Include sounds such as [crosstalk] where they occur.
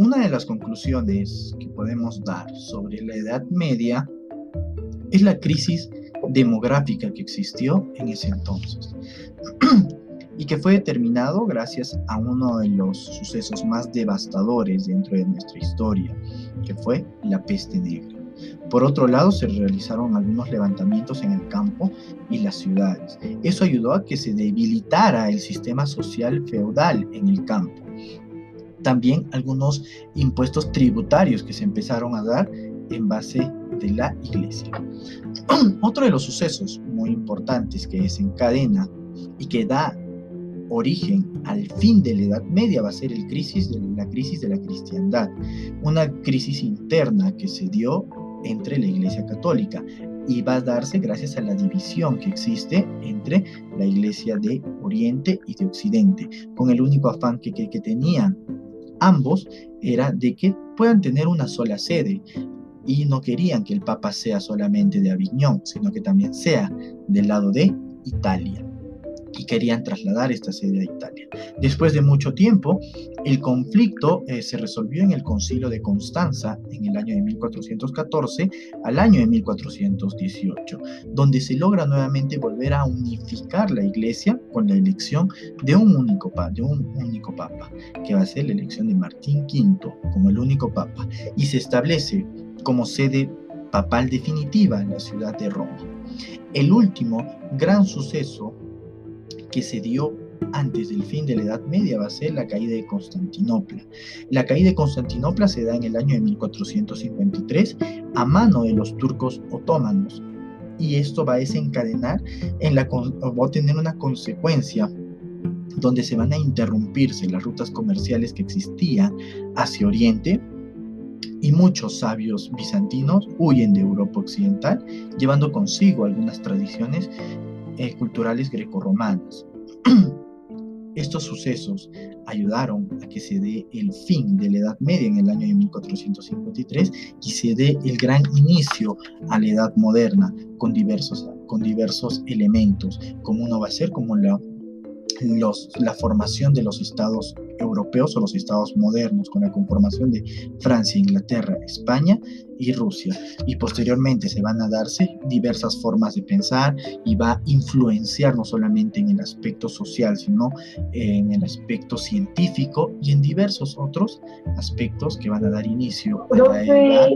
Una de las conclusiones que podemos dar sobre la Edad Media es la crisis demográfica que existió en ese entonces [clears throat] y que fue determinado gracias a uno de los sucesos más devastadores dentro de nuestra historia, que fue la peste negra. Por otro lado, se realizaron algunos levantamientos en el campo y las ciudades. Eso ayudó a que se debilitara el sistema social feudal en el campo. También algunos impuestos tributarios que se empezaron a dar en base de la iglesia. [clears throat] Otro de los sucesos muy importantes que desencadena y que da origen al fin de la Edad Media va a ser el crisis la crisis de la cristiandad, una crisis interna que se dio entre la Iglesia Católica y va a darse gracias a la división que existe entre la Iglesia de Oriente y de Occidente, con el único afán que, que, que tenían ambos era de que puedan tener una sola sede. Y no querían que el Papa sea solamente de Aviñón, sino que también sea del lado de Italia y querían trasladar esta sede a Italia. Después de mucho tiempo, el conflicto eh, se resolvió en el concilio de Constanza en el año de 1414 al año de 1418, donde se logra nuevamente volver a unificar la iglesia con la elección de un único, de un único papa, que va a ser la elección de Martín V como el único papa, y se establece como sede papal definitiva en la ciudad de Roma. El último gran suceso que se dio antes del fin de la Edad Media va a ser la caída de Constantinopla. La caída de Constantinopla se da en el año de 1453 a mano de los turcos otomanos y esto va a desencadenar en la va a tener una consecuencia donde se van a interrumpirse las rutas comerciales que existían hacia Oriente y muchos sabios bizantinos huyen de Europa Occidental, llevando consigo algunas tradiciones eh, culturales grecorromanas. [clears throat] Estos sucesos ayudaron a que se dé el fin de la Edad Media en el año de 1453 y se dé el gran inicio a la Edad Moderna con diversos, con diversos elementos, como uno va a ser como la, los, la formación de los estados europeos o los estados modernos, con la conformación de Francia, Inglaterra, España y Rusia. Y posteriormente se van a darse diversas formas de pensar y va a influenciar no solamente en el aspecto social, sino en el aspecto científico y en diversos otros aspectos que van a dar inicio a la